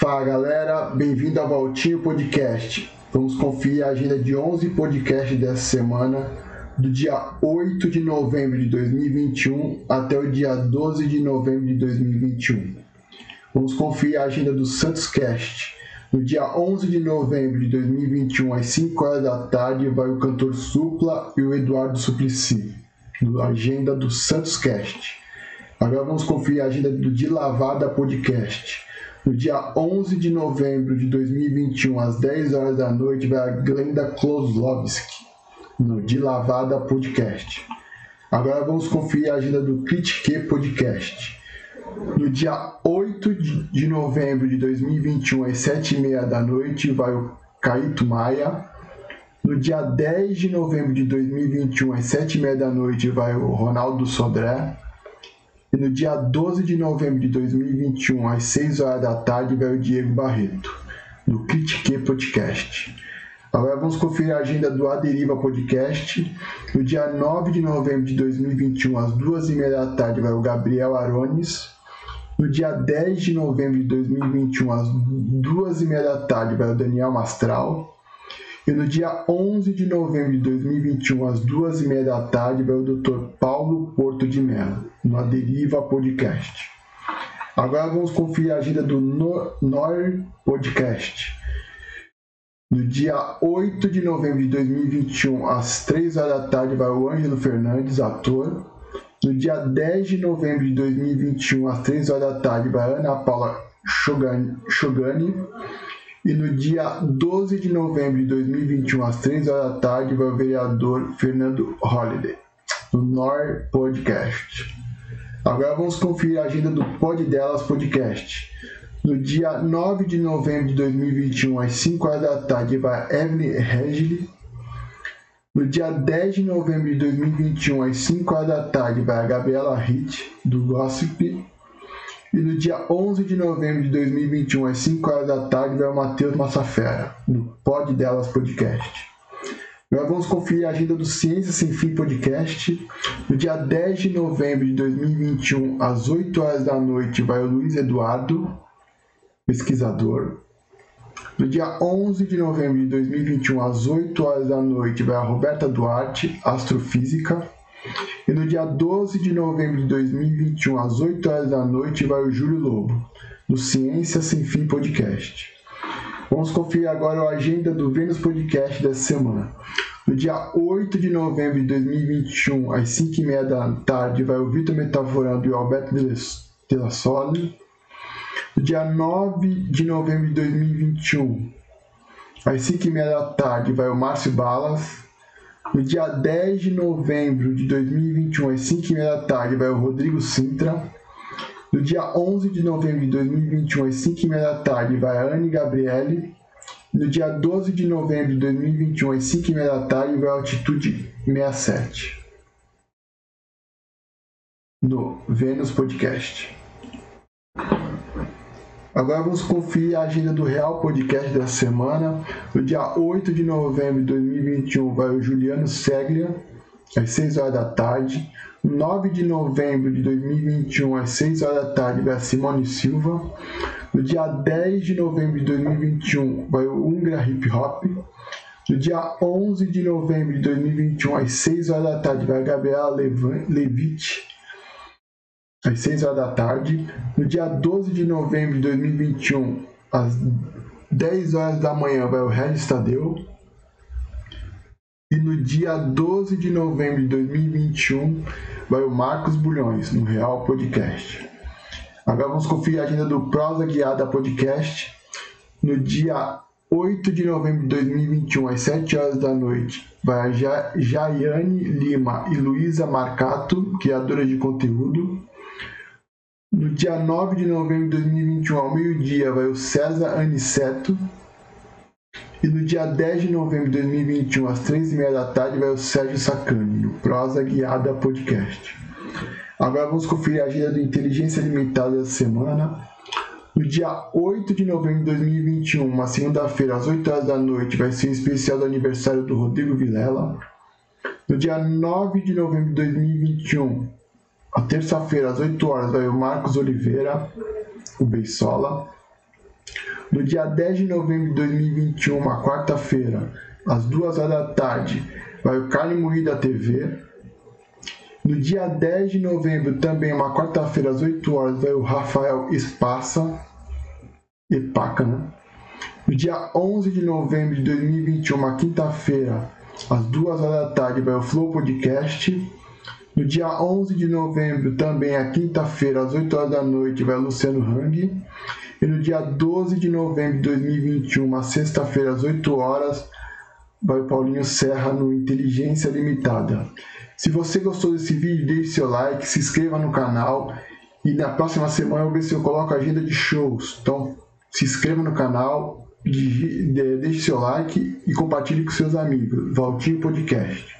Fala galera, bem-vindo ao Valtinho Podcast. Vamos conferir a agenda de 11 podcasts dessa semana, do dia 8 de novembro de 2021 até o dia 12 de novembro de 2021. Vamos conferir a agenda do Santos Cast. No dia 11 de novembro de 2021, às 5 horas da tarde, vai o cantor Supla e o Eduardo Suplicy, na agenda do Santos Cast. Agora vamos conferir a agenda do De Lavada Podcast. No dia 11 de novembro de 2021, às 10 horas da noite, vai a Glenda Kloslovski, no De Lavada Podcast. Agora vamos conferir a agenda do Critique Podcast. No dia 8 de novembro de 2021, às 7h30 da noite, vai o Caíto Maia. No dia 10 de novembro de 2021, às 7h30 da noite, vai o Ronaldo Sodré. E no dia 12 de novembro de 2021, às 6 horas da tarde, vai o Diego Barreto, no Critique Podcast. Agora vamos conferir a agenda do Aderiva Podcast. No dia 9 de novembro de 2021, às 2h30 da tarde, vai o Gabriel Arones. No dia 10 de novembro de 2021, às 2h30 da tarde, vai o Daniel Mastral. E no dia 11 de novembro de 2021, às 2h30 da tarde, vai o Dr. Paulo Porto de Mello, no Aderiva Podcast. Agora vamos conferir a agenda do NOR Podcast. No dia 8 de novembro de 2021, às 3 horas da tarde, vai o Ângelo Fernandes, ator. No dia 10 de novembro de 2021, às 3 horas da tarde, vai a Ana Paula Shogani. E no dia 12 de novembro de 2021, às 3 horas da tarde, vai o vereador Fernando Holliday, no NOR Podcast. Agora vamos conferir a agenda do Pod Delas Podcast. No dia 9 de novembro de 2021, às 5 horas da tarde, vai Evelyn Regili. No dia 10 de novembro de 2021, às 5 horas da tarde, vai a Gabriela Hitt, do Gossip. E no dia 11 de novembro de 2021, às 5 horas da tarde, vai o Matheus Massafera, do Pod Delas Podcast. Agora vamos conferir a agenda do Ciência Sem Fim Podcast. No dia 10 de novembro de 2021, às 8 horas da noite, vai o Luiz Eduardo, pesquisador. No dia 11 de novembro de 2021, às 8 horas da noite, vai a Roberta Duarte, astrofísica. E no dia 12 de novembro de 2021, às 8 horas da noite, vai o Júlio Lobo, do Ciência Sem Fim Podcast. Vamos conferir agora a agenda do Vênus Podcast dessa semana. No dia 8 de novembro de 2021, às 5h30 da tarde, vai o Vitor Metaforando e o Alberto Delassoli. No dia 9 de novembro de 2021, às 5h30 da tarde, vai o Márcio Balas. No dia 10 de novembro de 2021, às 5h30 da tarde, vai o Rodrigo Sintra. No dia 11 de novembro de 2021, às 5h30 da tarde, vai a Anne Gabriele. No dia 12 de novembro de 2021, às 5h30 da tarde, vai a Altitude 67. No Vênus Podcast. Agora vamos conferir a agenda do Real Podcast da semana. No dia 8 de novembro de 2021 vai o Juliano Seglia, às 6 horas da tarde. 9 de novembro de 2021, às 6 horas da tarde, vai a Simone Silva. No dia 10 de novembro de 2021, vai o Ungra Hip Hop. No dia 11 de novembro de 2021, às 6 horas da tarde, vai a Gabriela Levitt às 6 horas da tarde. No dia 12 de novembro de 2021, às 10 horas da manhã, vai o Regis Tadeu. E no dia 12 de novembro de 2021, vai o Marcos Bulhões, no Real Podcast. Agora vamos conferir a agenda do Prosa Guiada Podcast. No dia 8 de novembro de 2021, às 7 horas da noite, vai a Jaiane Lima e Luísa Marcato, criadora de conteúdo. No dia 9 de novembro de 2021, ao meio-dia, vai o César Aniceto. E no dia 10 de novembro de 2021, às 3h30 da tarde, vai o Sérgio Sacani, no Prosa Guiada Podcast. Agora vamos conferir a agenda do Inteligência Limitada da semana. No dia 8 de novembro de 2021, uma segunda-feira, às 8 horas da noite, vai ser o especial do aniversário do Rodrigo Vilela. No dia 9 de novembro de 2021, a terça-feira, às 8 horas, vai o Marcos Oliveira, o Beisola. No dia 10 de novembro de 2021, uma quarta-feira, às 2 horas da tarde, vai o Carne Moída TV. No dia 10 de novembro, também uma quarta-feira, às 8 horas, vai o Rafael Espassa. Epaca, né? No dia 11 de novembro de 2021, uma quinta-feira, às 2 horas da tarde, vai o Flow Podcast. No dia 11 de novembro, também a quinta-feira, às 8 horas da noite, vai Luciano Hang. E no dia 12 de novembro de 2021, uma sexta-feira, às 8 horas, vai o Paulinho Serra no Inteligência Limitada. Se você gostou desse vídeo, deixe seu like, se inscreva no canal e na próxima semana eu ver se eu coloco a agenda de shows. Então, se inscreva no canal, deixe seu like e compartilhe com seus amigos. Valtinho Podcast.